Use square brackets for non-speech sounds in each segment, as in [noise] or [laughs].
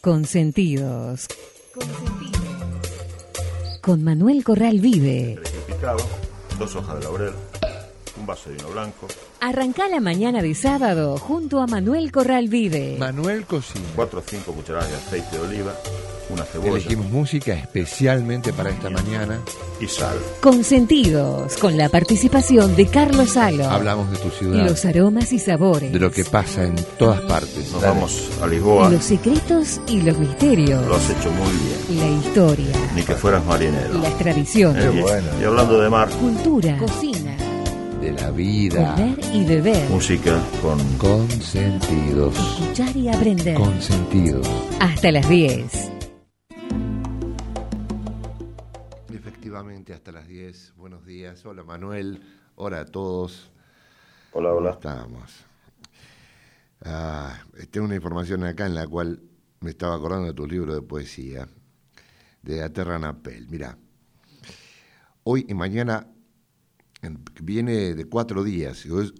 Consentidos. Con Manuel Corral Vive. picado, dos hojas de laurel, vaso de vino blanco, Arrancá la mañana de sábado junto a Manuel Corral Vive. Manuel Cocina. cuatro o cinco cucharadas de aceite de oliva, una cebolla Elegimos música especialmente para esta mañana. y sal. Consentidos. Con la participación de Carlos Salo. Hablamos de tu ciudad, Los aromas y sabores. de lo que pasa en todas partes. Nos Dale. vamos a Lisboa, Los secretos y los misterios. lo has hecho muy bien, La historia. ni que fueras marinero. Las tradiciones. Eh, y, y hablando de mar, Cultura. Cocina. De la vida. Comer y beber. música con Consentidos. Escuchar y aprender. Consentidos. Hasta las 10. Efectivamente, hasta las 10. Buenos días. Hola Manuel. Hola a todos. Hola, ¿Cómo hola. estamos? Ah, tengo una información acá en la cual me estaba acordando de tu libro de poesía, de Aterra Napel. Mira, hoy y mañana en- viene de cuatro días, y hoy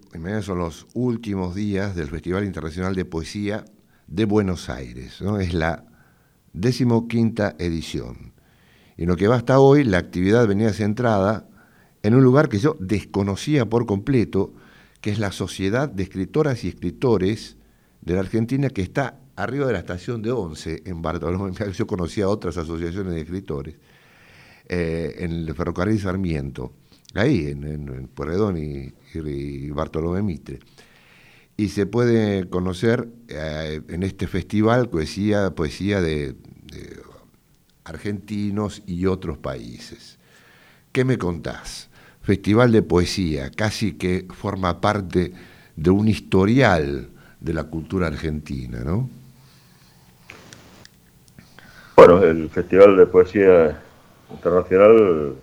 son los últimos días del Festival Internacional de Poesía de Buenos Aires. Es la decimoquinta edición. Y en lo que va hasta hoy, la actividad venía centrada en un lugar que yo desconocía por completo, que es la Sociedad de Escritoras y Escritores de la Argentina, que está arriba de la estación de Once, en Bartolomé. [laughs] Yo conocía otras asociaciones de escritores, eh, en el ferrocarril Sarmiento, ahí, en, en, en y Bartolomé Mitre. Y se puede conocer eh, en este festival poesía, poesía de, de argentinos y otros países. ¿Qué me contás? Festival de poesía, casi que forma parte de un historial de la cultura argentina, ¿no? Bueno, el Festival de Poesía Internacional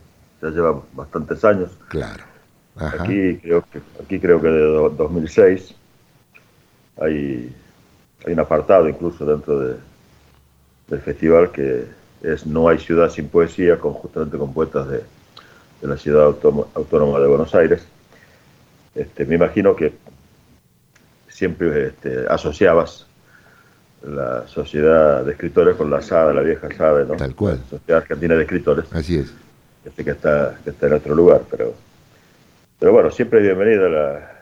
ya lleva bastantes años. Claro. Ajá. Aquí creo que aquí creo que de do- 2006 hay, hay un apartado incluso dentro de- del festival que es No hay ciudad sin poesía, con, justamente con poetas de, de la ciudad autónoma, de Buenos Aires. Este, me imagino que siempre este, asociabas la sociedad de escritores con la SADE, la vieja SADE, ¿no? Tal cual. La Sociedad Argentina de Escritores Así es. Este que está, que está en otro lugar, pero, pero bueno, siempre bienvenida la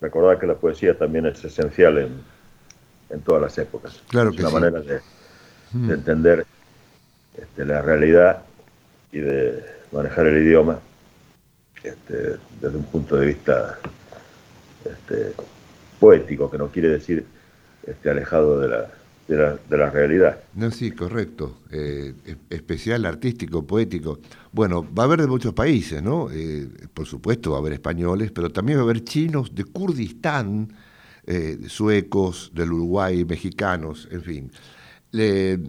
recordar que la poesía también es esencial en, en todas las épocas. Claro es que una sí. manera de, de entender este, la realidad y de manejar el idioma este, desde un punto de vista este, poético, que no quiere decir este, alejado de la, de la, de la realidad. No, sí, correcto. Eh, es- especial, artístico, poético. Bueno, va a haber de muchos países, ¿no? Eh, por supuesto, va a haber españoles, pero también va a haber chinos de Kurdistán, eh, suecos, del Uruguay, mexicanos, en fin. Le-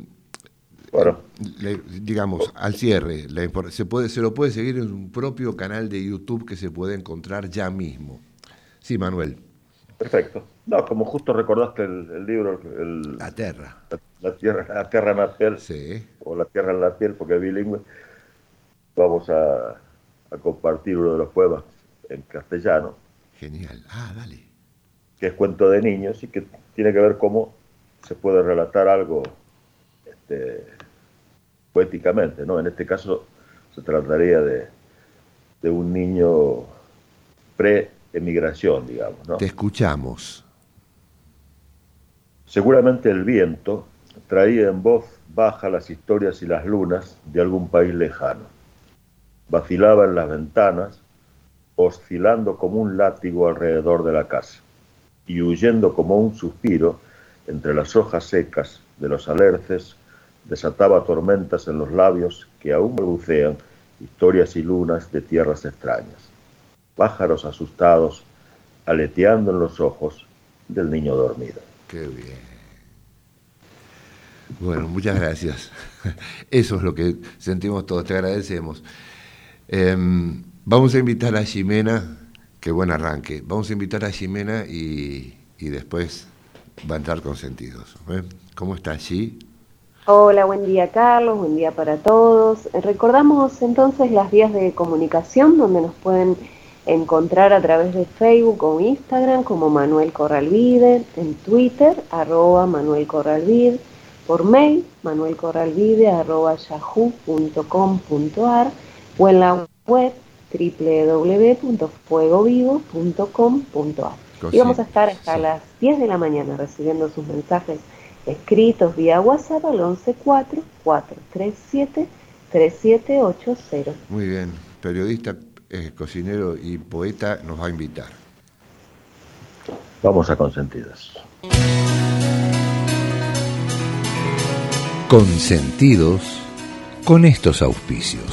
Bueno, le- digamos, al cierre, la se, puede, se lo puede seguir en un propio canal de YouTube que se puede encontrar ya mismo. Sí, Manuel, Perfecto. No, como justo recordaste el, el libro, el- la terra. la, la tierra, la tierra en la piel, Sí, o la tierra en la piel, porque es bilingüe, vamos a, a compartir uno de los poemas en castellano, genial. Ah, dale. que es cuento de niños y que tiene que ver cómo se puede relatar algo este, poéticamente, ¿no? En este caso se trataría de, de un niño pre-emigración, digamos, ¿no? Te escuchamos. Seguramente el viento traía en voz baja las historias y las lunas de algún país lejano. Vacilaba en las ventanas, oscilando como un látigo alrededor de la casa, y huyendo como un suspiro entre las hojas secas de los alerces, desataba tormentas en los labios que aún balbucean historias y lunas de tierras extrañas. Pájaros asustados, aleteando en los ojos del niño dormido. Qué bien. Bueno, muchas gracias. [laughs] Eso es lo que sentimos todos, te agradecemos. Em, vamos a invitar a Jimena, qué buen arranque. Vamos a invitar a Jimena y, y después va a entrar con sentidos. ¿eh? ¿Cómo está allí? Hola, buen día Carlos, buen día para todos. Eh, Recordamos entonces las vías de comunicación donde nos pueden encontrar a través de Facebook o Instagram como Manuel Corralvide, en Twitter arroba Manuel Corralvide, por mail manuelcorralvide arroba yahoo.com.ar o en la web www.fuegovivo.com.ar. Y vamos a estar hasta las 10 de la mañana recibiendo sus mensajes escritos vía WhatsApp al 114-437-3780. Muy bien, periodista, eh, cocinero y poeta nos va a invitar. Vamos a consentidos. Consentidos con estos auspicios.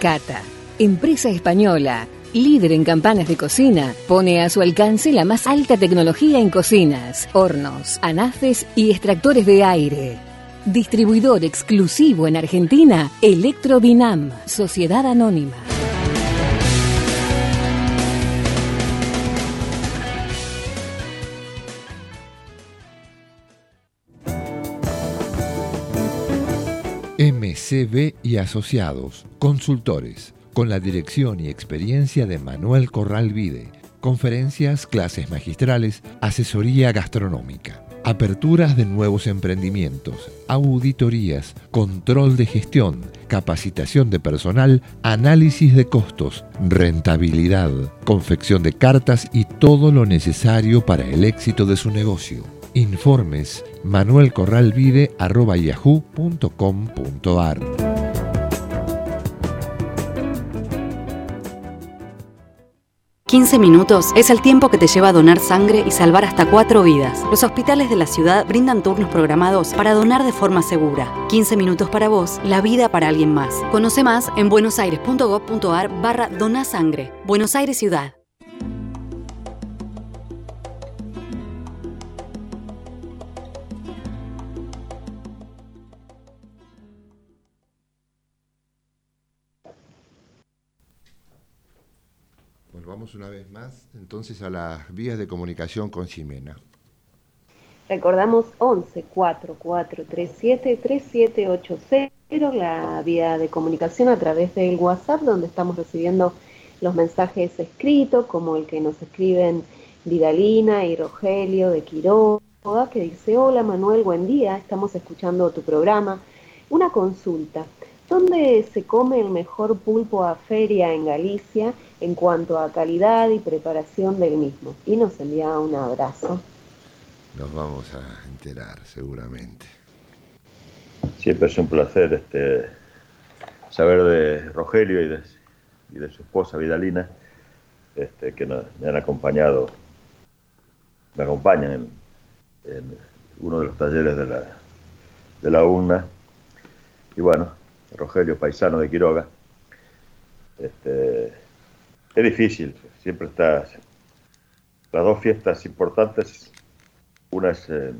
Cata, empresa española, líder en campanas de cocina, pone a su alcance la más alta tecnología en cocinas, hornos, anafes y extractores de aire. Distribuidor exclusivo en Argentina, Electrodinam, Sociedad Anónima. MCB y Asociados, consultores, con la dirección y experiencia de Manuel Corral Vide. Conferencias, clases magistrales, asesoría gastronómica, aperturas de nuevos emprendimientos, auditorías, control de gestión, capacitación de personal, análisis de costos, rentabilidad, confección de cartas y todo lo necesario para el éxito de su negocio. Informes manuelcorralvide.yahoo.com.ar 15 minutos es el tiempo que te lleva a donar sangre y salvar hasta cuatro vidas. Los hospitales de la ciudad brindan turnos programados para donar de forma segura. 15 minutos para vos, la vida para alguien más. Conoce más en buenosaires.gov.ar barra donasangre. Buenos Aires Ciudad. Una vez más entonces a las vías de comunicación con Ximena. Recordamos 11 44 37 3780, la vía de comunicación a través del WhatsApp, donde estamos recibiendo los mensajes escritos, como el que nos escriben Vidalina y Rogelio de Quiroga, que dice, hola Manuel, buen día, estamos escuchando tu programa. Una consulta, ¿dónde se come el mejor pulpo a feria en Galicia en cuanto a calidad y preparación del mismo? Y nos envía un abrazo. Nos vamos a enterar seguramente. Siempre es un placer este, saber de Rogelio y de, y de su esposa Vidalina, este, que nos, me han acompañado, me acompañan en, en uno de los talleres de la, de la UNA. Y bueno, Rogelio, paisano de Quiroga. Este, es difícil, siempre está. Las dos fiestas importantes, una es en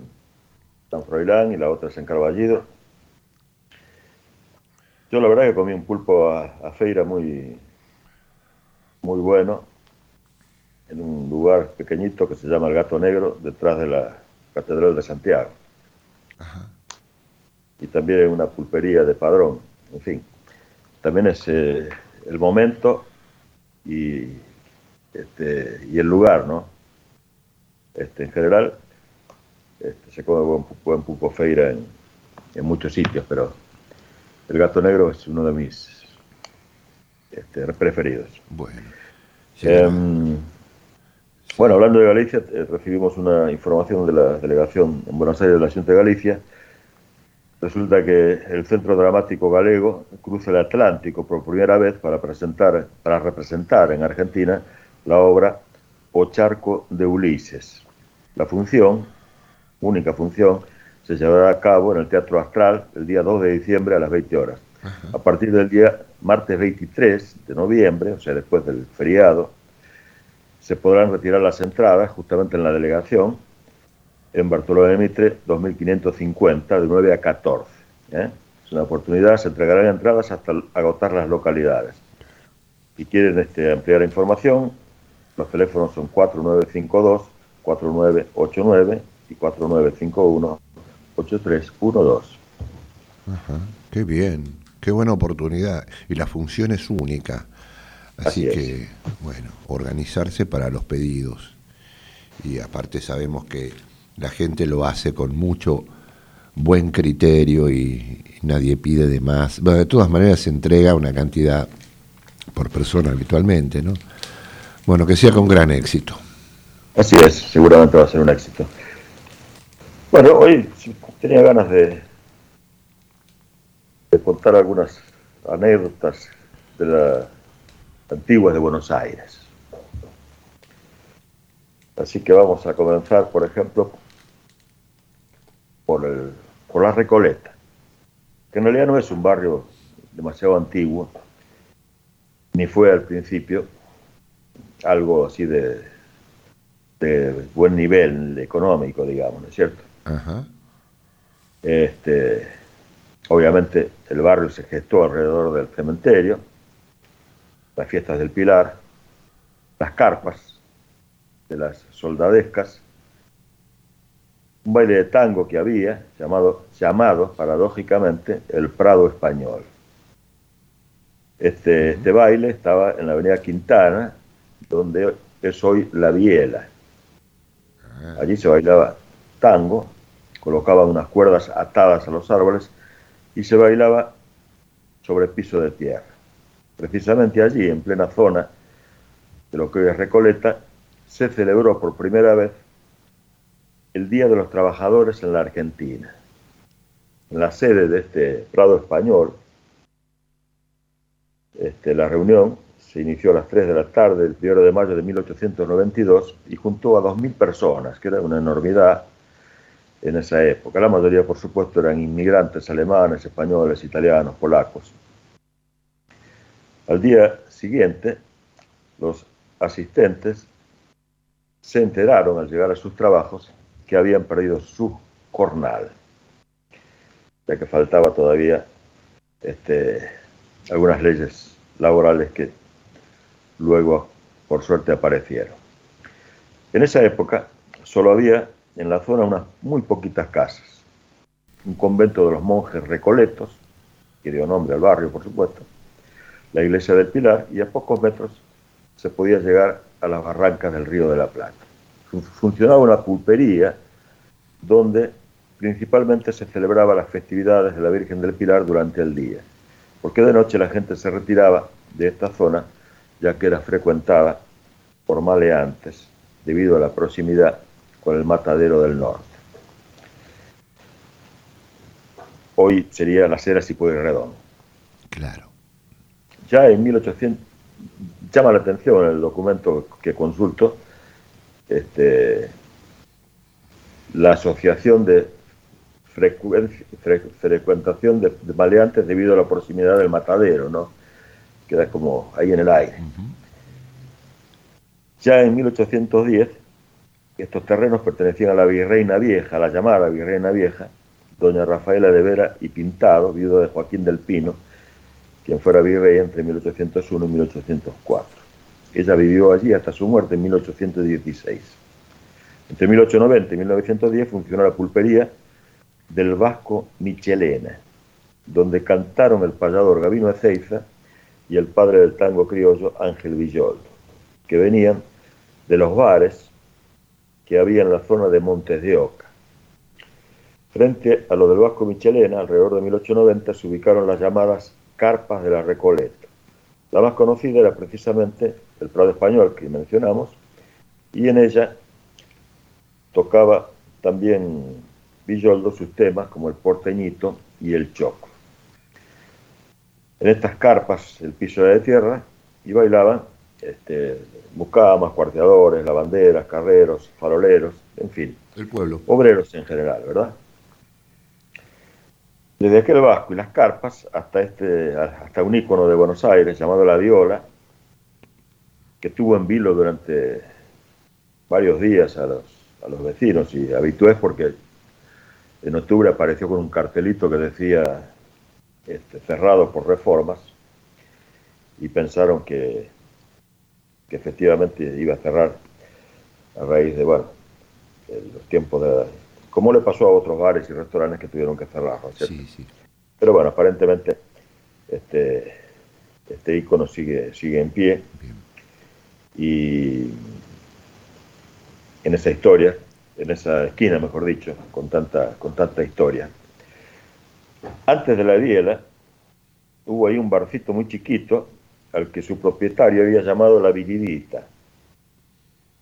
San Froilán y la otra es en Carballido. Yo la verdad que comí un pulpo a, a feira muy, muy bueno, en un lugar pequeñito que se llama El Gato Negro, detrás de la Catedral de Santiago. Y también en una pulpería de Padrón, en fin. También es eh, el momento y, este, y el lugar, ¿no? Este, en general, este, se come buen, buen pulpo feira en, en muchos sitios, pero el gato negro es uno de mis este, preferidos. Bueno. Em, bueno, hablando de Galicia, eh, recibimos una información de la delegación en Buenos Aires de la Junta de Galicia. Resulta que el Centro Dramático Galego cruza el Atlántico por primera vez para presentar, para representar en Argentina la obra O Charco de Ulises. La función, única función, se llevará a cabo en el Teatro Astral el día 2 de diciembre a las 20 horas. A partir del día martes 23 de noviembre, o sea, después del feriado, se podrán retirar las entradas justamente en la delegación en Bartolomé Mitre 2550 de 9 a 14. ¿eh? Es una oportunidad, se entregarán entradas hasta agotar las localidades. Si quieren este, ampliar información, los teléfonos son 4952 4989 y 4951 8312. Ajá, qué bien. Qué buena oportunidad. Y la función es única. Así, que, bueno, organizarse para los pedidos. Y aparte sabemos que la gente lo hace con mucho buen criterio y, nadie pide de más. Bueno, de todas maneras se entrega una cantidad por persona habitualmente, ¿no? Bueno, que sea con gran éxito. Así es, seguramente va a ser un éxito. Bueno, hoy tenía ganas de, contar algunas anécdotas de las antiguas de Buenos Aires. Así que vamos a comenzar, por ejemplo, por, el, por la Recoleta, que en realidad no es un barrio demasiado antiguo, ni fue al principio algo así de, de buen nivel económico, digamos, ¿no es cierto? Este, obviamente el barrio se gestó alrededor del cementerio, las fiestas del Pilar, las carpas de las soldadescas, un baile de tango que había, llamado, llamado paradójicamente el Prado Español. Este, este baile estaba en la avenida Quintana, donde es hoy La Biela. Ah. Allí se bailaba tango, colocaban unas cuerdas atadas a los árboles y se bailaba sobre piso de tierra. Precisamente allí, en plena zona de lo que hoy es Recoleta, se celebró por primera vez el Día de los Trabajadores en la Argentina. En la sede de este Prado Español, este, la reunión se inició a las 3 de la tarde, el 1 de mayo de 1892, y juntó a 2.000 personas, que era una enormidad en esa época. La mayoría, por supuesto, eran inmigrantes alemanes, españoles, italianos, polacos. Al día siguiente, los asistentes se enteraron al llegar a sus trabajos que habían perdido su jornal, ya que faltaba todavía este, algunas leyes laborales que luego, por suerte, aparecieron. En esa época solo había en la zona unas muy poquitas casas, un convento de los monjes recoletos, que dio nombre al barrio, por supuesto, la iglesia del Pilar, y a pocos metros se podía llegar a las barrancas del río de la Plata. Funcionaba una pulpería donde principalmente se celebraba las festividades de la Virgen del Pilar durante el día, porque de noche la gente se retiraba de esta zona ya que era frecuentada por maleantes debido a la proximidad con el matadero del norte. Hoy sería la Cera Redondo. Claro. Ya en 1800, llama la atención el documento que consulto, este, la asociación de frecuentación de, maleantes debido a la proximidad del matadero, ¿no? Queda como ahí en el aire. Ya en 1810, estos terrenos pertenecían a la virreina vieja, la llamada virreina vieja, doña Rafaela de Vera y Pintado, viuda de Joaquín del Pino, quien fuera virrey entre 1801 y 1804. Ella vivió allí hasta su muerte en 1816. Entre 1890 y 1910 funcionó la pulpería del Vasco Michelena, donde cantaron el payador Gavino Ezeiza y el padre del tango criollo Ángel Villoldo, que venían de los bares que había en la zona de Montes de Oca. Frente a lo del Vasco Michelena, alrededor de 1890, se ubicaron las llamadas carpas de la Recoleta. La más conocida era precisamente el Prado Español que mencionamos, y en ella tocaba también Villoldo sus temas como el porteñito y el choco. En estas carpas el piso era de tierra y bailaban este, mucamas, cuarteadores, lavanderas, carreros, faroleros, en fin. El pueblo. Obreros en general, ¿verdad? Desde aquel vasco y las carpas hasta, este, hasta un ícono de Buenos Aires llamado La Viola, que estuvo en vilo durante varios días a los a los vecinos y habitués porque en octubre apareció con un cartelito que decía este, cerrado por reformas y pensaron que, que, efectivamente iba a cerrar a raíz de, bueno, los tiempos de... Como le pasó a otros bares y restaurantes que tuvieron que cerrar, Sí, sí. Pero bueno, aparentemente este, este ícono sigue, sigue en pie. Y en esa historia, en esa esquina, mejor dicho, con tanta, con tanta historia. Antes de la Biela, hubo ahí un barcito muy chiquito al que su propietario había llamado La Viridita,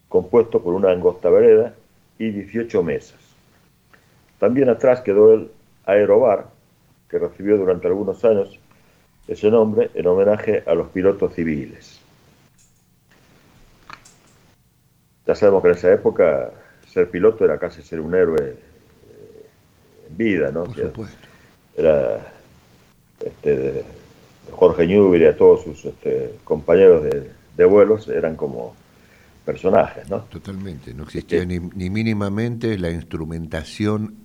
compuesto por una angosta vereda y 18 mesas. También atrás quedó el Aerobar, que recibió durante algunos años ese nombre en homenaje a los pilotos civiles. Ya sabemos que en esa época ser piloto era casi ser un héroe eh, en vida, ¿no? Por supuesto. Era este, Jorge Newbery y a todos sus este, compañeros de, vuelos eran como personajes, ¿no? Totalmente, no existía ni, mínimamente la instrumentación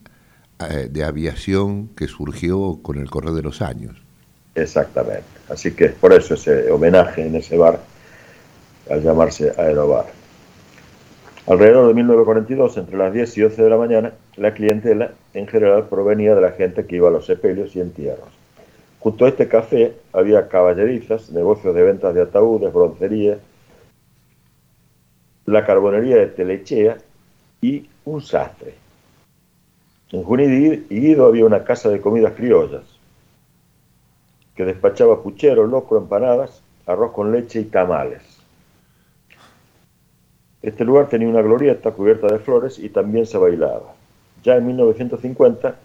eh, de aviación que surgió con el correr de los años. Exactamente, así que por eso ese homenaje en ese bar al llamarse Aerobar. Alrededor de 1942, entre las 10 y 11 de la mañana, la clientela en general provenía de la gente que iba a los sepelios y entierros. Junto a este café había caballerizas, negocios de ventas de ataúdes, broncería, la carbonería de Telechea y un sastre. En Junín y Guido había una casa de comidas criollas que despachaba puchero, locro, empanadas, arroz con leche y tamales. Este lugar tenía una glorieta cubierta de flores y también se bailaba. Ya en 1950,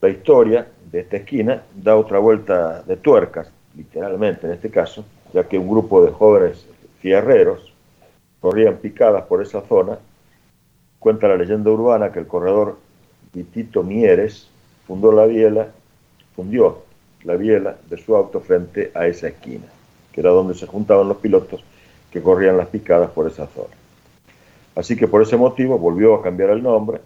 la historia de esta esquina da otra vuelta de tuercas, literalmente en este caso, ya que un grupo de jóvenes fierreros corrían picadas por esa zona. Cuenta la leyenda urbana que el corredor Vitito Mieres fundó la biela, fundió la biela de su auto frente a esa esquina, que era donde se juntaban los pilotos que corrían las picadas por esa zona. Así que por ese motivo volvió a cambiar el nombre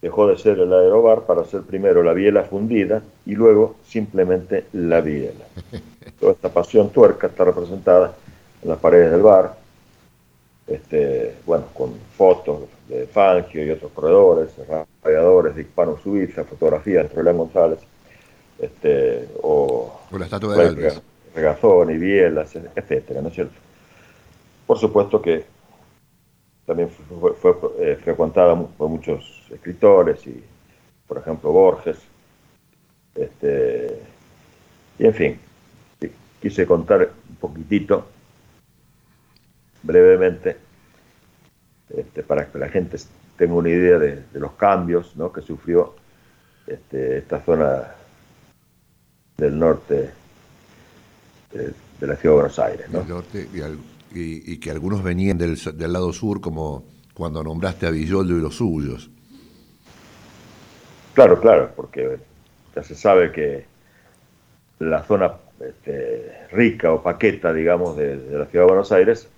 dejó de ser el aerobar para ser primero la biela fundida y luego simplemente la biela. [laughs] Toda esta pasión tuerca está representada en las paredes del bar, este, bueno, con fotos de Fangio y otros corredores, radiadores de Hispano Suiza, fotografías de Roland González, este, o, la estatua de Regazón y bielas, etcétera, ¿no es cierto? Por supuesto que también fue, eh, frecuentada por muchos escritores y, por ejemplo, Borges. Este, y en fin, quise contar un poquitito, brevemente, este, para que la gente tenga una idea de, los cambios que sufrió este, esta zona del norte de, la ciudad de Buenos Aires. ¿no? Que algunos venían del, lado sur, como cuando nombraste a Villoldo y los suyos. Claro, claro, porque ya se sabe que la zona este, rica o paqueta, digamos, de, la ciudad de Buenos Aires,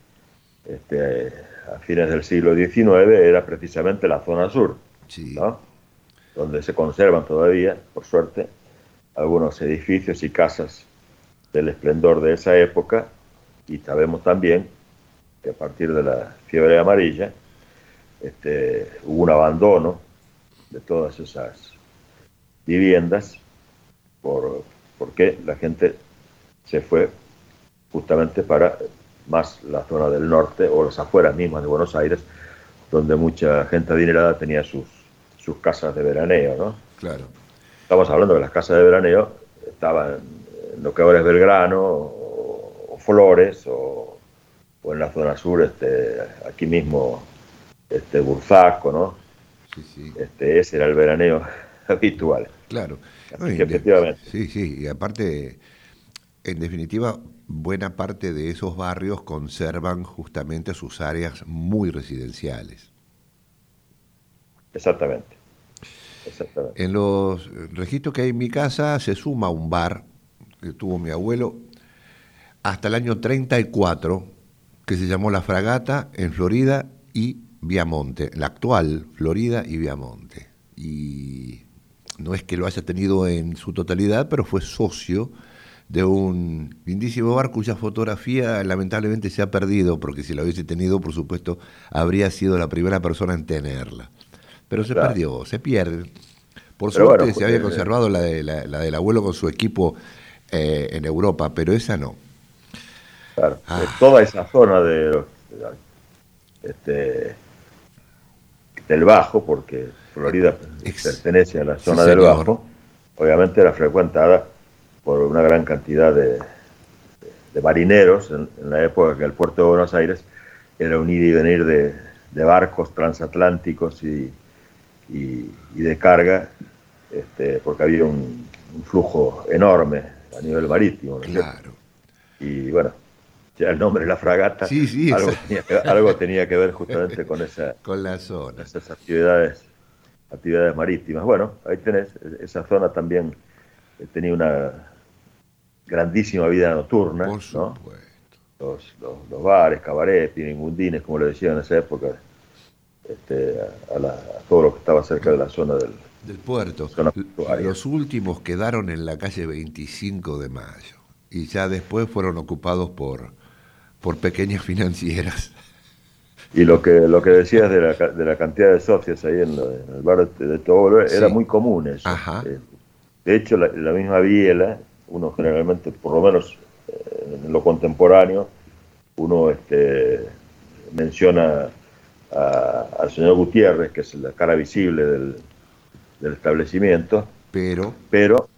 este, a fines del siglo XIX, era precisamente la zona sur, donde se conservan todavía, por suerte, algunos edificios y casas del esplendor de esa época y sabemos también que a partir de la fiebre amarilla este, hubo un abandono de todas esas viviendas por, porque la gente se fue justamente para más la zona del norte o las afueras mismas de Buenos Aires, donde mucha gente adinerada tenía sus, sus casas de veraneo, ¿no? Claro. Estamos hablando de las casas de veraneo estaban en lo que ahora es Belgrano, Flores o, en la zona sur, este, aquí mismo, este Burzaco, ¿no? Sí, sí. Este, ese era el veraneo [laughs] habitual. Claro. efectivamente. Sí, sí, y aparte, en definitiva, buena parte de esos barrios conservan justamente sus áreas muy residenciales. Exactamente. Exactamente. En los registros que hay en mi casa se suma un bar que tuvo mi abuelo, hasta el año 34, que se llamó La Fragata en Florida y Viamonte, la actual Florida y Viamonte. Y no es que lo haya tenido en su totalidad, pero fue socio de un lindísimo bar cuya fotografía lamentablemente se ha perdido, porque si la hubiese tenido, por supuesto, habría sido la primera persona en tenerla. Pero se perdió, se pierde. Por suerte se había eh, conservado la, de, la, del abuelo con su equipo eh, en Europa, pero esa no. Claro, ah. toda esa zona de, este, del Bajo, porque Florida pertenece a la zona del Bajo, obviamente era frecuentada por una gran cantidad de, marineros en, la época que el puerto de Buenos Aires era un ir y venir de, barcos transatlánticos y, de carga, este, porque había un, flujo enorme a nivel marítimo. claro. Y bueno, el nombre de la fragata, algo, tenía que, ver justamente con esa [laughs] con la zona. esas actividades actividades marítimas. Bueno, ahí tenés, esa zona también eh, tenía una grandísima vida nocturna, Los, los, bares, cabarets, piningundines, como le decían en esa época, este, a, todo lo que estaba cerca de la zona del, del puerto. Los últimos quedaron en la calle 25 de Mayo y ya después fueron ocupados por, por pequeñas financieras. Y lo que lo que decías de la, de la cantidad de socios ahí en, el bar de, Tobolo era muy común eso. Eh, de hecho, la, misma Biela, uno generalmente, por lo menos eh, en lo contemporáneo, uno este, menciona al señor Gutiérrez, que es la cara visible del, establecimiento, pero, pero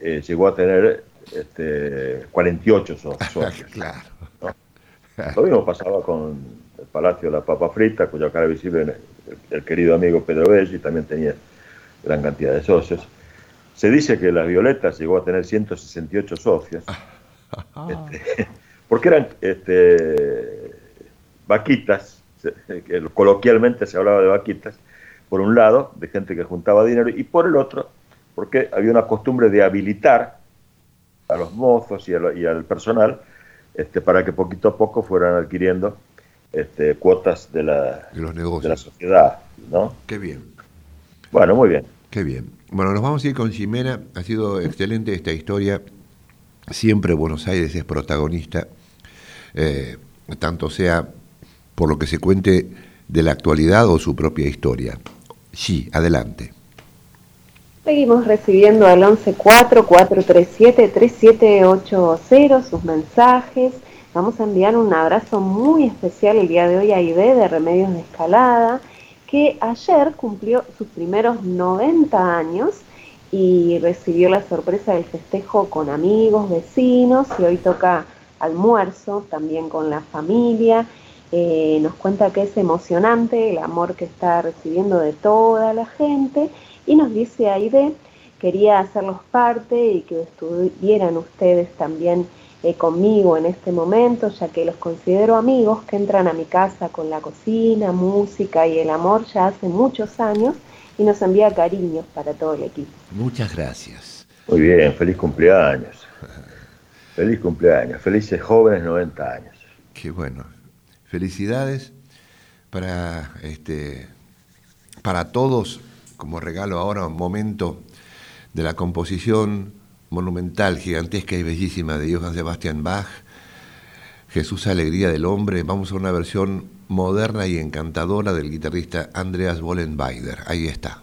eh, llegó a tener este, 48 [laughs] socios. claro. [laughs] Lo mismo [laughs] pasaba con el Palacio de la Papa Frita, cuya cara visible el, querido amigo Pedro Belli también tenía gran cantidad de socios. Se dice que las Violetas llegó a tener 168 socios, [laughs] este, porque eran este, vaquitas, que coloquialmente se hablaba de vaquitas, por un lado, de gente que juntaba dinero, y por el otro, porque había una costumbre de habilitar a los mozos y, al personal este, para que poquito a poco fueran adquiriendo este, cuotas de la, los negocios. de la sociedad. ¿no? Qué bien. Bueno, muy bien. Qué bien. Bueno, nos vamos a ir con Jimena. Ha sido excelente esta historia. Siempre Buenos Aires es protagonista, eh, tanto sea por lo que se cuente de la actualidad o su propia historia. Sí, adelante. Seguimos recibiendo al 1144373780 sus mensajes. Vamos a enviar un abrazo muy especial el día de hoy a Ide de Remedios de Escalada, que ayer cumplió sus primeros 90 años y recibió la sorpresa del festejo con amigos, vecinos y hoy toca almuerzo también con la familia. Eh, nos cuenta que es emocionante el amor que está recibiendo de toda la gente y nos dice Aide, quería hacerlos parte y que estuvieran ustedes también eh, conmigo en este momento, ya que los considero amigos que entran a mi casa con la cocina, música y el amor ya hace muchos años y nos envía cariños para todo el equipo. Muchas gracias. Muy bien, feliz cumpleaños. feliz cumpleaños, felices jóvenes 90 años. Qué bueno. Felicidades para este para todos como regalo ahora un momento de la composición monumental, gigantesca y bellísima de Johann Sebastian Bach, Jesús Alegría del Hombre. Vamos a una versión moderna y encantadora del guitarrista Andreas Wollenweider. Ahí está.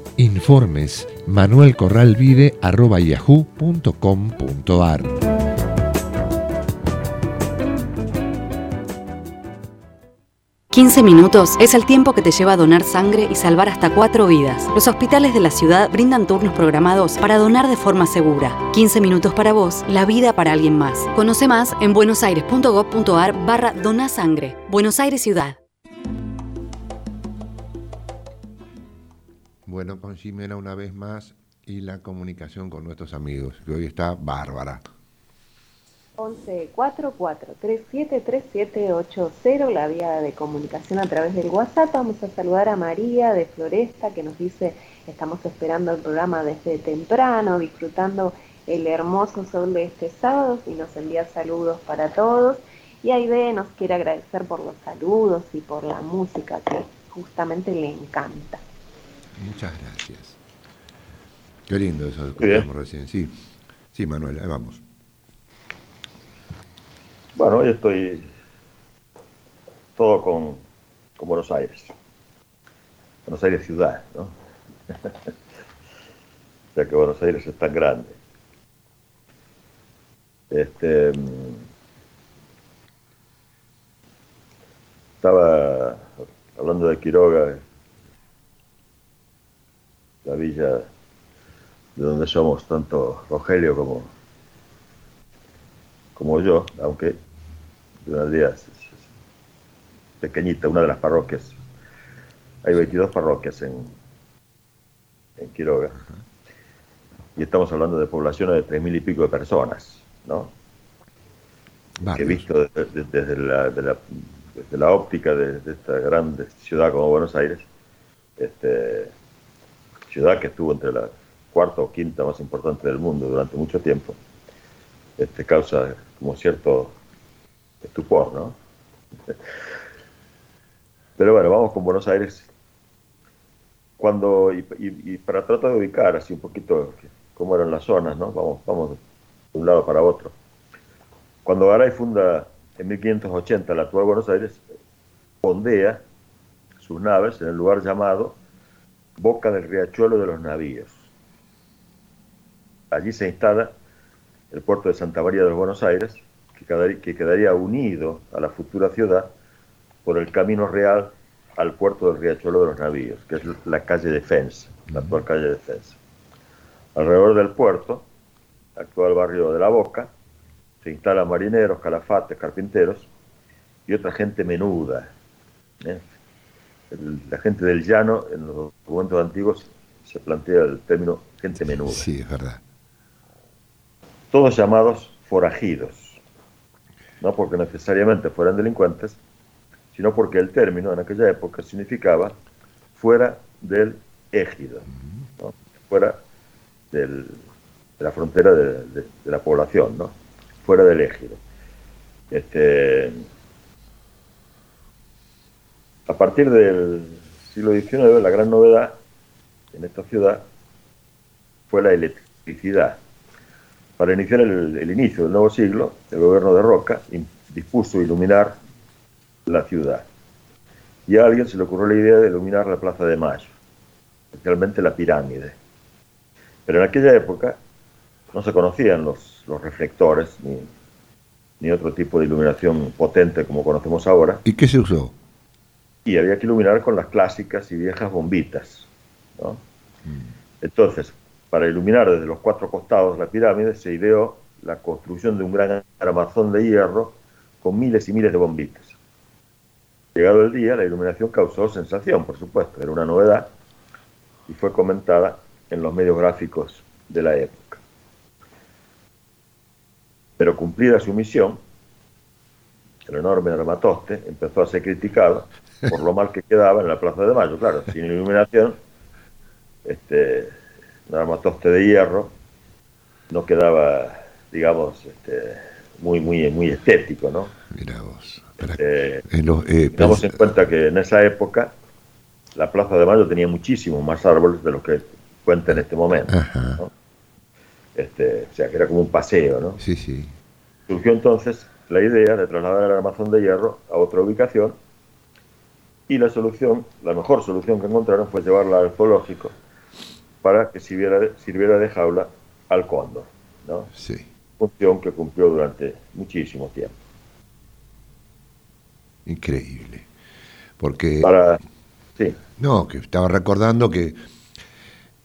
Informes manuelcorralvide.yahoo.com.ar 15 minutos es el tiempo que te lleva a donar sangre y salvar hasta cuatro vidas. Los hospitales de la ciudad brindan turnos programados para donar de forma segura. 15 minutos para vos, la vida para alguien más. Conoce más en buenosaires.gov.ar barra donasangre. Buenos Aires Ciudad. Bueno, con Jimena una vez más y la comunicación con nuestros amigos, que hoy está bárbara. 11 44 373780, la vía de comunicación a través del WhatsApp. Vamos a saludar a María de Floresta que nos dice, estamos esperando el programa desde temprano, disfrutando el hermoso sol de este sábado y nos envía saludos para todos. Y Aide nos quiere agradecer por los saludos y por la música que justamente le encanta. Muchas gracias. Qué lindo eso que escuchamos recién. Sí, sí, Manuel, ahí vamos. Bueno, hoy estoy todo con, con Buenos Aires. Buenos Aires ciudad, ¿no? [laughs] ya que Buenos Aires es tan grande. Este, estaba hablando de Quiroga, la villa de donde somos tanto Rogelio como, como yo, aunque de una aldea pequeñita, una de las parroquias. Hay 22 parroquias en, en Quiroga. Y estamos hablando de poblaciones de tres mil y pico de personas, ¿no? Que visto desde, la, desde la óptica de, esta gran ciudad como Buenos Aires, este, ciudad que estuvo entre la cuarta o quinta más importante del mundo durante mucho tiempo, este, causa como cierto estupor, ¿no? [laughs] Pero bueno, vamos con Buenos Aires. Cuando, y, para tratar de ubicar así un poquito cómo eran las zonas, ¿no? Vamos, vamos de un lado para otro. Cuando Garay funda en 1580 la actual Buenos Aires, fondea sus naves en el lugar llamado Boca del Riachuelo de los Navíos. Allí se instala el puerto de Santa María de los Buenos Aires, que quedaría, unido a la futura ciudad por el camino real al puerto del Riachuelo de los Navíos, que es la calle Defensa, la actual calle Defensa. Alrededor del puerto, actual barrio de La Boca, se instalan marineros, calafates, carpinteros y otra gente menuda. ¿eh? La gente del llano, en los documentos antiguos, se plantea el término gente menuda. Sí, es verdad. Todos llamados forajidos, no porque necesariamente fueran delincuentes, sino porque el término en aquella época significaba fuera del égido, fuera de la frontera de, la población, ¿no? fuera del égido. Este, a partir del siglo XIX, la gran novedad en esta ciudad fue la electricidad. Para iniciar el, inicio del nuevo siglo, el gobierno de Roca dispuso iluminar la ciudad. Y a alguien se le ocurrió la idea de iluminar la Plaza de Mayo, especialmente la pirámide. Pero en aquella época no se conocían los, los reflectores ni, ni otro tipo de iluminación potente como conocemos ahora. ¿Y qué se usó? Y había que iluminar con las clásicas y viejas bombitas. Mm. Entonces, para iluminar desde los cuatro costados la pirámide, se ideó la construcción de un gran armazón de hierro con miles y miles de bombitas. Llegado el día, la iluminación causó sensación, por supuesto, era una novedad y fue comentada en los medios gráficos de la época. Pero cumplida su misión, el enorme armatoste empezó a ser criticado por lo mal que quedaba en la Plaza de Mayo. Claro, sin iluminación, este, un armatoste de hierro no quedaba, digamos, este, muy, muy, muy estético, ¿no? Mira vos. Eh, eh en cuenta que en esa época la Plaza de Mayo tenía muchísimos más árboles de los que cuenta en este momento. Este, o sea, que era como un paseo, ¿no? Sí, sí. Surgió entonces la idea de trasladar el armazón de hierro a otra ubicación y la solución, la mejor solución que encontraron fue llevarla al zoológico para que sirviera de, sirviera de jaula al cóndor, ¿no? Sí. Función que cumplió durante muchísimo tiempo. Increíble. Porque... Para... Sí. No, que estaba recordando que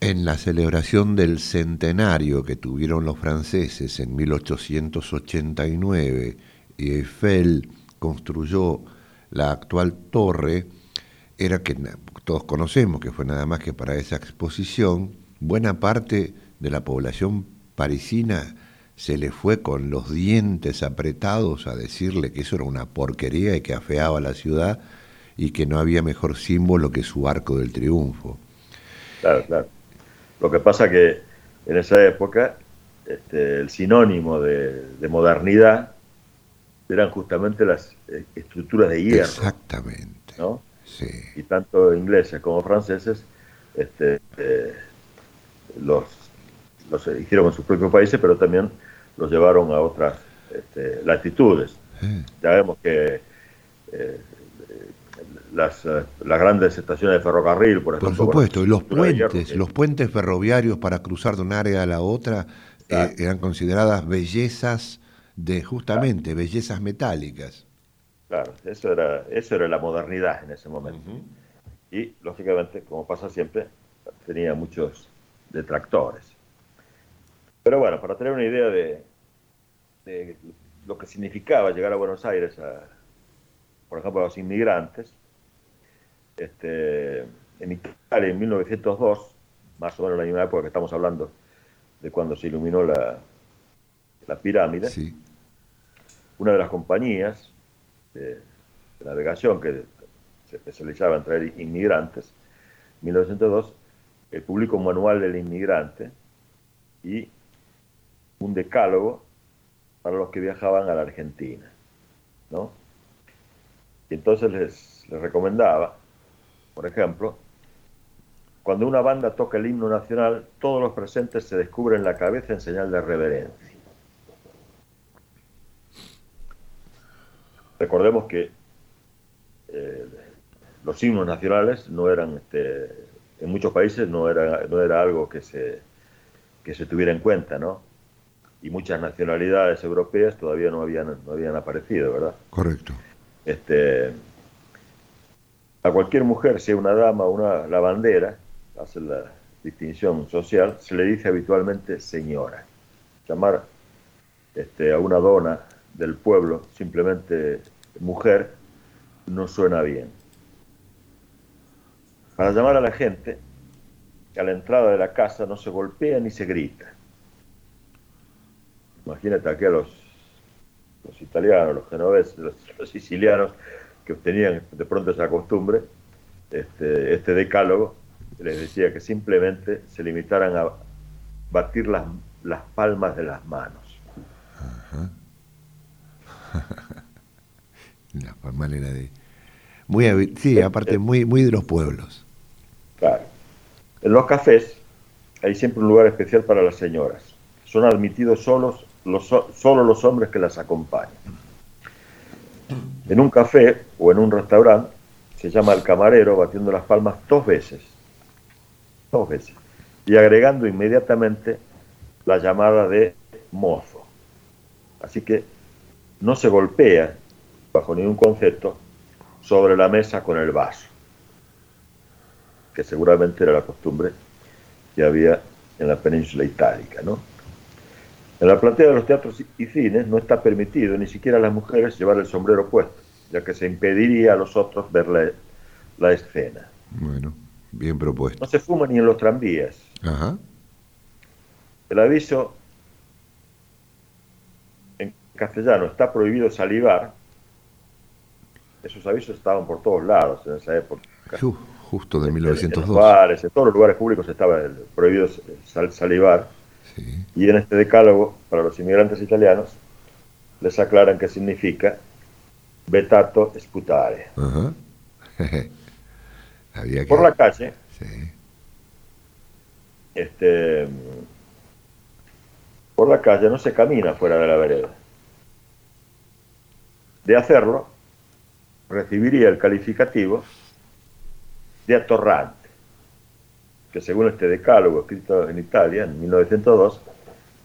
en la celebración del centenario que tuvieron los franceses en 1889 y Eiffel construyó la actual torre, era que todos conocemos que fue nada más que para esa exposición, buena parte de la población parisina se le fue con los dientes apretados a decirle que eso era una porquería y que afeaba la ciudad y que no había mejor símbolo que su arco del triunfo. Claro, claro. Lo que pasa que en esa época este, el sinónimo de, modernidad eran justamente las eh, estructuras de hierro. Exactamente. ¿no? Sí. Y tanto ingleses como franceses este, eh, los, los hicieron en sus propios países, pero también los llevaron a otras este, latitudes. Ya vemos que eh, las, eh, las, grandes estaciones de ferrocarril, por ejemplo. Por supuesto, y los puentes, los puentes ferroviarios para cruzar de un área a la otra eh, eran consideradas bellezas de, justamente, bellezas metálicas. Claro, eso era, eso era la modernidad en ese momento. Y, lógicamente, como pasa siempre, tenía muchos detractores. Pero bueno, para tener una idea de, lo que significaba llegar a Buenos Aires, a, por ejemplo, a los inmigrantes, este, en Italia en 1902, más o menos la misma época que estamos hablando de cuando se iluminó la, la pirámide, una de las compañías de, navegación que se especializaba en traer inmigrantes, en 1902, eh, publicó un manual del inmigrante y un decálogo para los que viajaban a la Argentina. ¿no? Y entonces les, recomendaba, por ejemplo, cuando una banda toca el himno nacional, todos los presentes se descubren la cabeza en señal de reverencia. Recordemos que eh, los himnos nacionales no eran, este, en muchos países no era, no era algo que se, que se tuviera en cuenta, ¿no? y muchas nacionalidades europeas todavía no habían, no habían aparecido, ¿verdad? Correcto. Este, a cualquier mujer, sea una dama o una lavandera, hace la distinción social, se le dice habitualmente señora. Llamar este, a una dona del pueblo simplemente mujer no suena bien. Para llamar a la gente, a la entrada de la casa no se golpea ni se grita Imagínate aquí a los, los italianos, los genoveses, los, sicilianos, que obtenían de pronto esa costumbre, este, este decálogo les decía que simplemente se limitaran a batir las, las palmas de las manos. [laughs] La manera de... Muy, sí, aparte muy, muy de los pueblos. Claro. En los cafés hay siempre un lugar especial para las señoras. Son admitidos solos solo los hombres que las acompañan. En un café o en un restaurante se llama al camarero batiendo las palmas dos veces, dos veces, y agregando inmediatamente la llamada de mozo. Así que no se golpea, bajo ningún concepto, sobre la mesa con el vaso, que seguramente era la costumbre que había en la península itálica. ¿no? En la platea de los teatros y cines no está permitido ni siquiera a las mujeres llevar el sombrero puesto, ya que se impediría a los otros ver la, la escena. Bueno, bien propuesto. No se fuma ni en los tranvías. Ajá. El aviso castellano está prohibido salivar. Esos avisos estaban por todos lados en esa época. Uf, justo de En- En, 1902. los bares, en todos los lugares públicos estaba prohibido sal- salivar. Sí. Y en este decálogo, para los inmigrantes italianos, les aclaran qué significa vetato sputare. [laughs] Había que... Por la calle, Sí. este, por la calle no se camina fuera de la vereda. De hacerlo, recibiría el calificativo de atorrante, que según este decálogo escrito en Italia en 1902,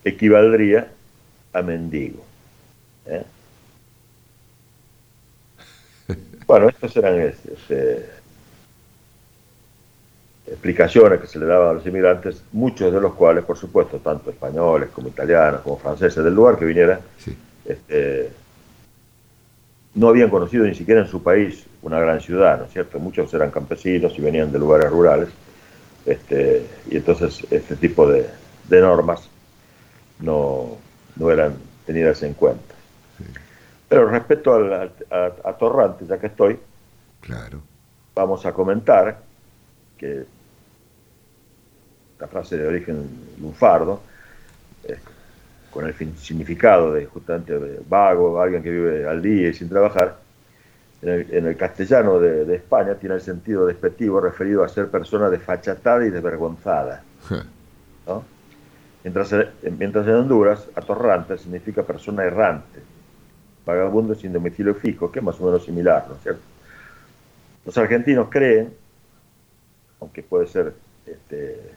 equivaldría a mendigo. ¿eh? [laughs] Bueno, estos eran este, explicaciones que se le daban a los inmigrantes, muchos de los cuales, por supuesto, tanto españoles como italianos, como franceses del lugar que viniera, Sí. este, no habían conocido ni siquiera en su país una gran ciudad, ¿no es cierto? Muchos eran campesinos y venían de lugares rurales, este, y entonces este tipo de, de normas no, no eran tenidas en cuenta. Pero respecto al, a, a Torrante, ya que estoy, Claro. vamos a comentar que la frase de origen lunfardo, eh, con el significado de justamente vago, alguien que vive al día y sin trabajar, en el, en el castellano de, de España tiene el sentido despectivo referido a ser persona desfachatada y desvergonzada. ¿no? Mientras, mientras en Honduras, atorrante significa persona errante, vagabundo sin domicilio fijo, que es más o menos similar, ¿no es cierto? Los argentinos creen, aunque puede ser este,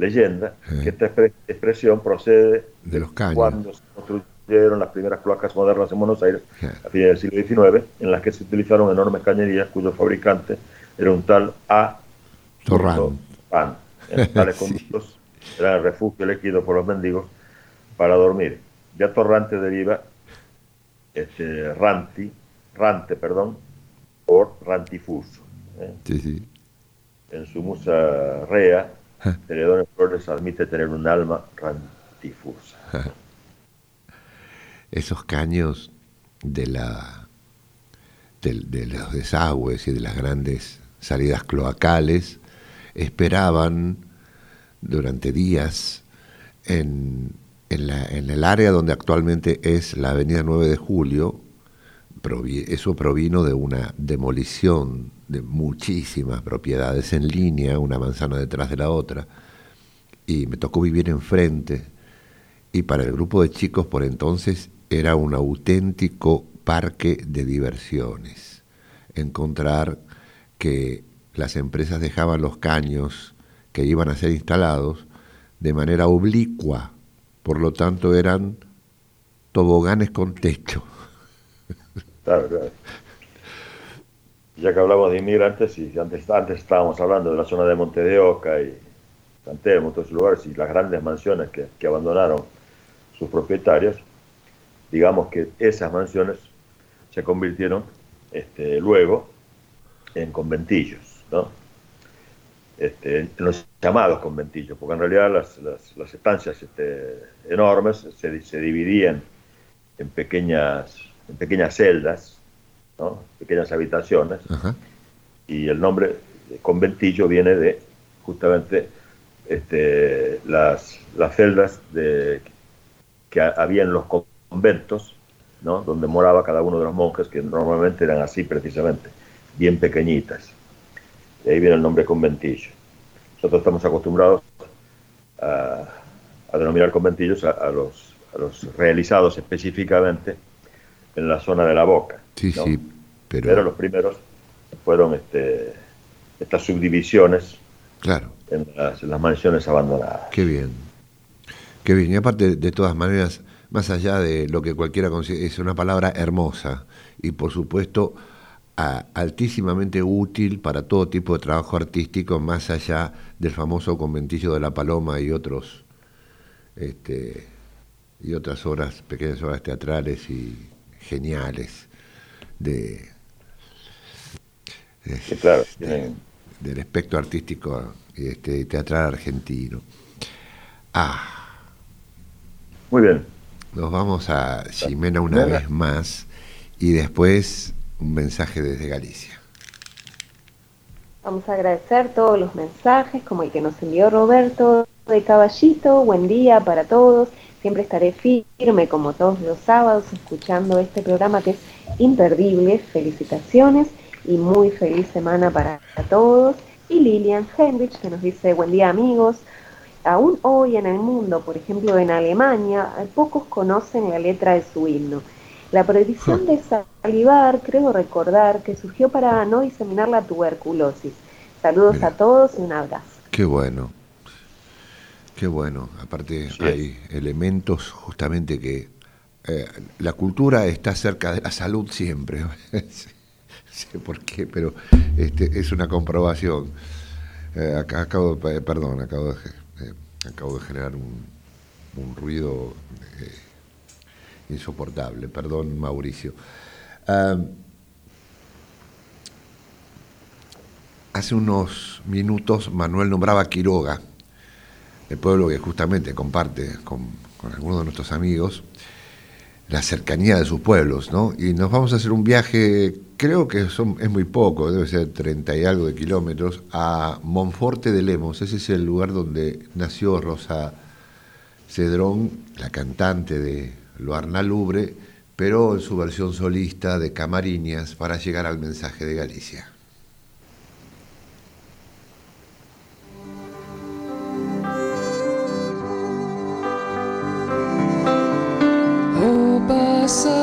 leyenda, Sí. que esta expre- expresión procede De los caños. cuando se construyeron las primeras cloacas modernas en Buenos Aires Sí. a fines del siglo XIX, en las que se utilizaron enormes cañerías cuyo fabricante era un tal A. Torrán. Pan. En [laughs] tales Sí. conductos era el refugio elegido por los mendigos para dormir. Ya torrante deriva este, ranti, rante, perdón, por rantifuso. ¿eh? Sí, sí. En su musa rea, Celedonio Flores admite tener un alma rantifusa. Esos caños de la del- de, los desagües y de las grandes salidas cloacales esperaban durante días en, en la- en el área donde actualmente es la avenida 9 de Julio. provi- Eso provino de una demolición de muchísimas propiedades en línea, una manzana detrás de la otra. Y me tocó vivir enfrente y para el grupo de chicos por entonces era un auténtico parque de diversiones. Encontrar que las empresas dejaban los caños que iban a ser instalados de manera oblicua, por lo tanto eran toboganes con techo. Ya que hablamos de inmigrantes, y antes, antes estábamos hablando de la zona de Monte de Oca y San Telmo, todos esos lugares, y las grandes mansiones que, que abandonaron sus propietarios, digamos que esas mansiones se convirtieron este, luego en conventillos, ¿no? Este, en los llamados conventillos, porque en realidad las, las- las estancias este, enormes se, se dividían en pequeñas, en pequeñas celdas, ¿no? pequeñas habitaciones, Ajá. y el nombre de conventillo viene de justamente este, las, las celdas de, que ha- había en los conventos, ¿no? donde moraba cada uno de los monjes, que normalmente eran así precisamente, bien pequeñitas. De ahí viene el nombre conventillo. Nosotros estamos acostumbrados a, a denominar conventillos a, a los, a los realizados específicamente en la zona de la boca. Sí, ¿no? sí, pero pero los primeros fueron este, estas subdivisiones claro, en las, en las mansiones abandonadas. qué bien. Qué bien. Y aparte, de todas maneras, más allá de lo que cualquiera considera, es una palabra hermosa. Y por supuesto, altísimamente útil para todo tipo de trabajo artístico, más allá del famoso conventillo de la Paloma y otros este, y otras obras, pequeñas obras teatrales y geniales de, claro, del espectro artístico y este, teatral argentino. Ah. Muy bien. Nos vamos a Ximena una vez más y después un mensaje desde Galicia. Vamos a agradecer todos los mensajes, como el que nos envió Roberto de Caballito. Buen día para todos. Siempre estaré firme, como todos los sábados, escuchando este programa que es imperdible. Felicitaciones y muy feliz semana para todos. Y Lilian Hendrich, que nos dice, buen día amigos. Aún hoy en el mundo, por ejemplo en Alemania, pocos conocen la letra de su himno. La prohibición de salivar, creo recordar, que surgió para no diseminar la tuberculosis. Saludos a todos y un abrazo. Qué bueno. Qué bueno. Aparte hay elementos justamente que eh, la cultura está cerca de la salud siempre. sé [laughs] por qué, pero este, es una comprobación. Eh, acabo, perdón, acabo de, eh, acabo de generar un, un ruido insoportable. Perdón, Mauricio. hace unos minutos Manuel nombraba Quiroga, el pueblo que justamente comparte con, algunos de nuestros amigos la cercanía de sus pueblos, ¿no? Y nos vamos a hacer un viaje, creo que es muy poco, debe ser 30 y algo de kilómetros, a Monforte de Lemos. Ese es el lugar donde nació Rosa Cedrón, la cantante de Loarna Lubre, pero en su versión solista de Camariñas para llegar al mensaje de Galicia. O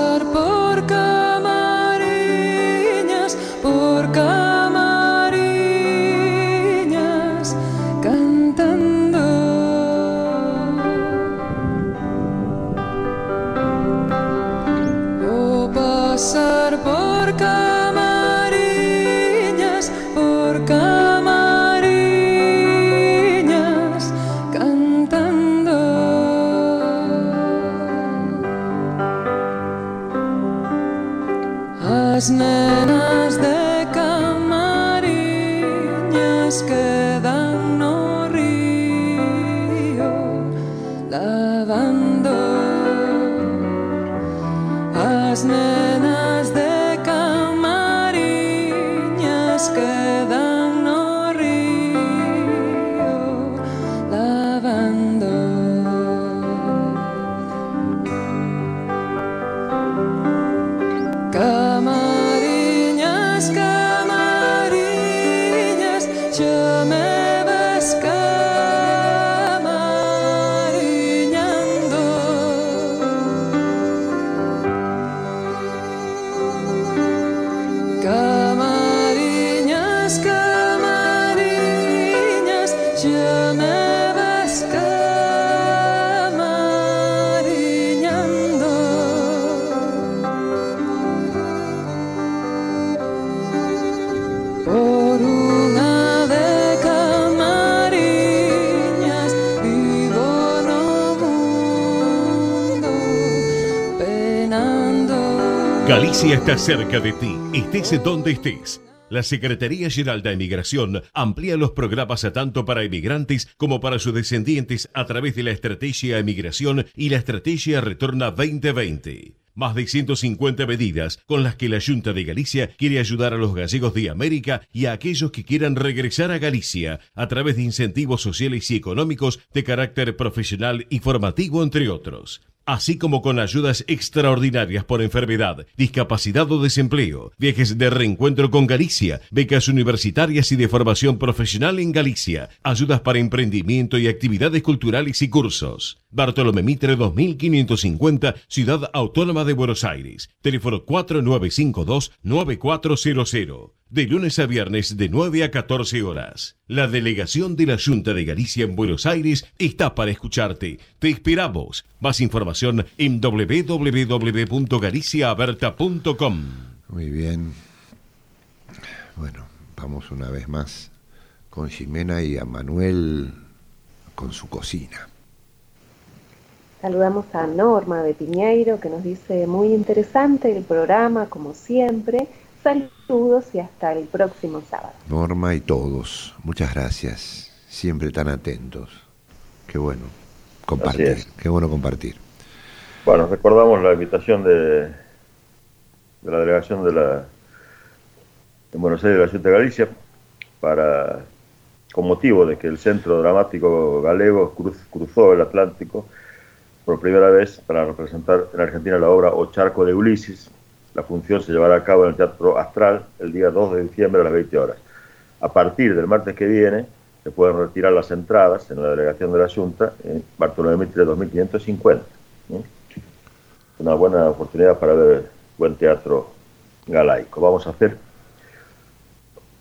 Galicia está cerca de ti, estés donde estés. La Secretaría General de Emigración amplía los programas a tanto para emigrantes como para sus descendientes a través de la Estrategia Emigración y la Estrategia Retorna 2020. Más de 150 medidas con las que la Junta de Galicia quiere ayudar a los gallegos de América y a aquellos que quieran regresar a Galicia a través de incentivos sociales y económicos de carácter profesional y formativo, entre otros así como con ayudas extraordinarias por enfermedad, discapacidad o desempleo, viajes de reencuentro con Galicia, becas universitarias y de formación profesional en Galicia, ayudas para emprendimiento y actividades culturales y cursos. Bartolomé Mitre 2550, Ciudad Autónoma de Buenos Aires. Teléfono 4952-9400. De lunes a viernes de 9 a 14 horas. La delegación de la Junta de Galicia en Buenos Aires está para escucharte. Te esperamos. Más información en www.galiciaaberta.com. Muy bien. Bueno, vamos una vez más con Jimena y a Manuel con su cocina. Saludamos a Norma de Piñeiro que nos dice muy interesante el programa como siempre. Saludos y hasta el próximo sábado. Norma y todos, muchas gracias. Siempre tan atentos. Qué bueno compartir, qué bueno compartir. Bueno, recordamos la invitación de, de la delegación de la de Buenos Aires de la Ciudad de Galicia para con motivo de que el Centro Dramático Galego cruz- cruzó el Atlántico por primera vez para representar en Argentina la obra O Charco de Ulises. La función se llevará a cabo en el Teatro Astral el día 2 de diciembre a las 20 horas. A partir del martes que viene se pueden retirar las entradas en la delegación de la Junta en Bartolomé Mitre 2550. ¿eh? Una buena oportunidad para ver buen teatro galaico. Vamos a hacer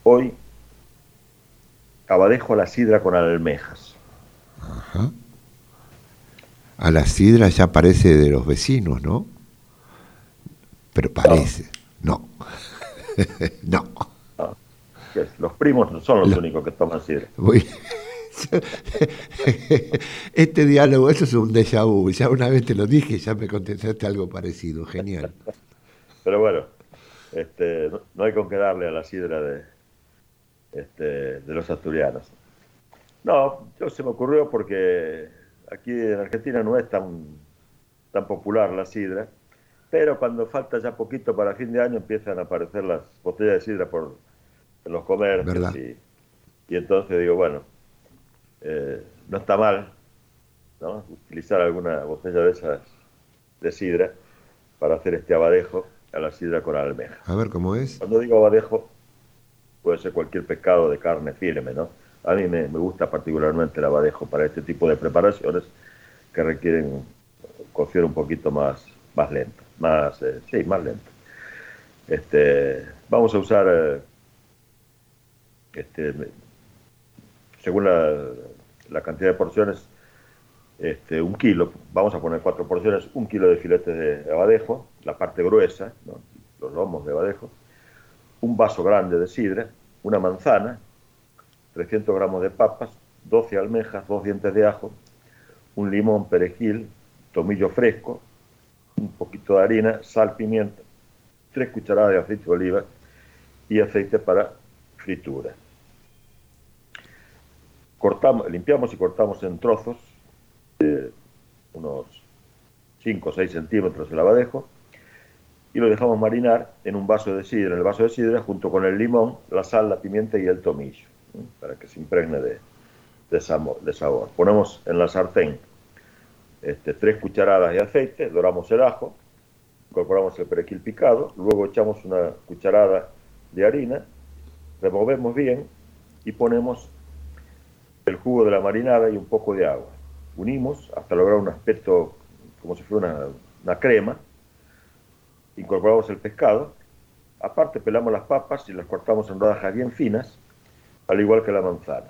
hoy abadejo a la sidra con almejas. Ajá. A la sidra ya parece de los vecinos, ¿no? Pero parece. No. [laughs] no. Los primos no son los Lo- únicos que toman sidra. Voy- [laughs] Este diálogo, eso es un déjà vu. Ya una vez te lo dije ya me contestaste algo parecido. Genial. [laughs] Pero bueno, este, no, no hay con qué darle a la sidra de, este, de los asturianos. No, yo se me ocurrió porque aquí en Argentina no es tan, tan popular la sidra, pero cuando falta ya poquito para fin de año empiezan a aparecer las botellas de sidra por en los comercios y, y entonces digo, bueno, eh, no está mal ¿no? utilizar alguna botella de esas de sidra para hacer este abadejo a la sidra con almeja. A ver cómo es. Cuando digo abadejo, puede ser cualquier pescado de carne firme, ¿no? A mí me, me gusta particularmente el abadejo para este tipo de preparaciones que requieren cocción un poquito más, más lento, más, eh, sí, más lento. Este, vamos a usar, eh, este, según la, la cantidad de porciones, este, un kilo, vamos a poner cuatro porciones, un kilo de filetes de abadejo, la parte gruesa, los lomos de abadejo, un vaso grande de sidra, una manzana, 300 gramos de papas, 12 almejas, dos dientes de ajo, un limón, perejil, tomillo fresco, un poquito de harina, sal, pimienta, tres cucharadas de aceite de oliva y aceite para fritura. Cortamos, limpiamos y cortamos en trozos de unos 5 o 6 centímetros el abadejo y lo dejamos marinar en un vaso de sidra, en el vaso de sidra junto con el limón, la sal, la pimienta y el tomillo, ¿eh? para que se impregne de, de sabor. Ponemos en la sartén este, tres cucharadas de aceite, doramos el ajo, incorporamos el perejil picado, luego echamos una cucharada de harina, removemos bien y ponemos el jugo de la marinada y un poco de agua. Unimos hasta lograr un aspecto como si fuera una, una crema. Incorporamos el pescado. Aparte pelamos las papas y las cortamos en rodajas bien finas, al igual que la manzana.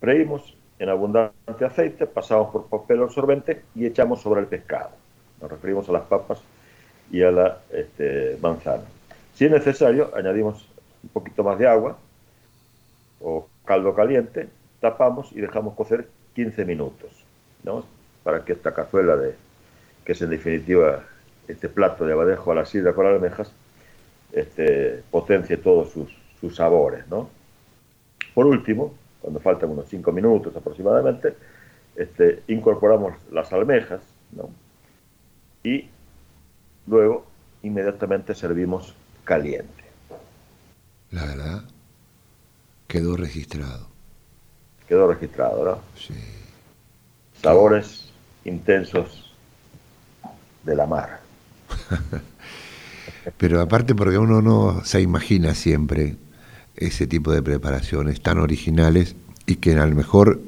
Freímos en abundante aceite, pasamos por papel absorbente y echamos sobre el pescado. Nos referimos a las papas y a la este, manzana. Si es necesario, añadimos un poquito más de agua o caldo caliente, tapamos y dejamos cocer 15 minutos, ¿no? Para que esta cazuela de, que es en definitiva este plato de abadejo a la sidra con almejas, este, potencie todos sus, sus sabores, ¿no? Por último, cuando faltan unos 5 minutos aproximadamente, este, incorporamos las almejas, ¿no? Y luego inmediatamente servimos caliente. La verdad, quedó registrado. Quedó registrado, ¿no? Sí. Sabores intensos de la mar. [laughs] Pero aparte porque uno no se imagina siempre ese tipo de preparaciones tan originales y que a lo mejor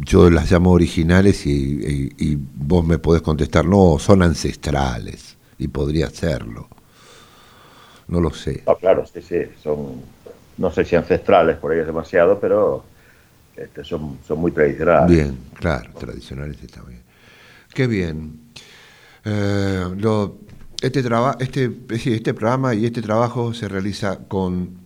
yo las llamo originales y, y- y vos me podés contestar, no, son ancestrales y podría serlo. No lo sé. No, claro, sí, sí, son, no sé si ancestrales, por ahí es demasiado, pero este, son, son muy tradicionales. Bien, claro, tradicionales está bien. Qué bien. Eh, lo- este, traba- este, este programa y este trabajo se realiza con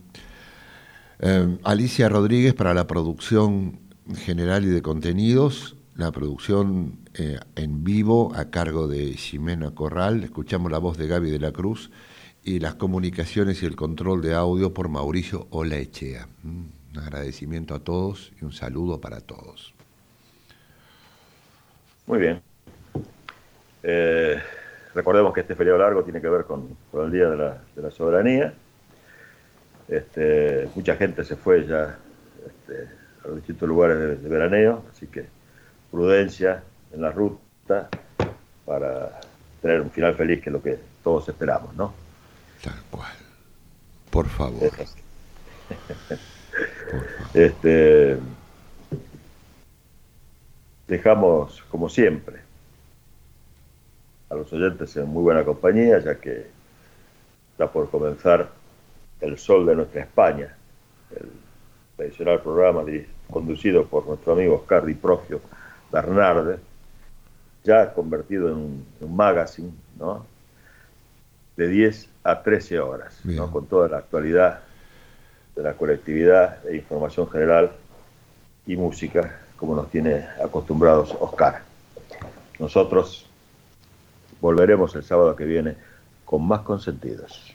Eh, Alicia Rodríguez para la producción general y de contenidos, la producción eh, en vivo a cargo de Ximena Corral, escuchamos la voz de Gaby de la Cruz y las comunicaciones y el control de audio por Mauricio Olaechea. Mm, Un agradecimiento a todos y un saludo para todos. Muy bien. Eh, recordemos que este feriado largo tiene que ver con, el Día de la Soberanía. Este, mucha gente se fue ya este, a los distintos lugares de, de veraneo, así que prudencia en la ruta para tener un final feliz, que es lo que todos esperamos, ¿no? Tal cual. Por favor. [laughs] Este, dejamos, como siempre, a los oyentes en muy buena compañía, ya que está por comenzar El Sol de nuestra España, el tradicional programa conducido por nuestro amigo Oscar Di Profio Bernarde, ya convertido en un, magazine, ¿no? De 10 a 13 horas, ¿no? Con toda la actualidad de la colectividad e información general y música, como nos tiene acostumbrados Oscar. Nosotros volveremos el sábado que viene con más consentidos.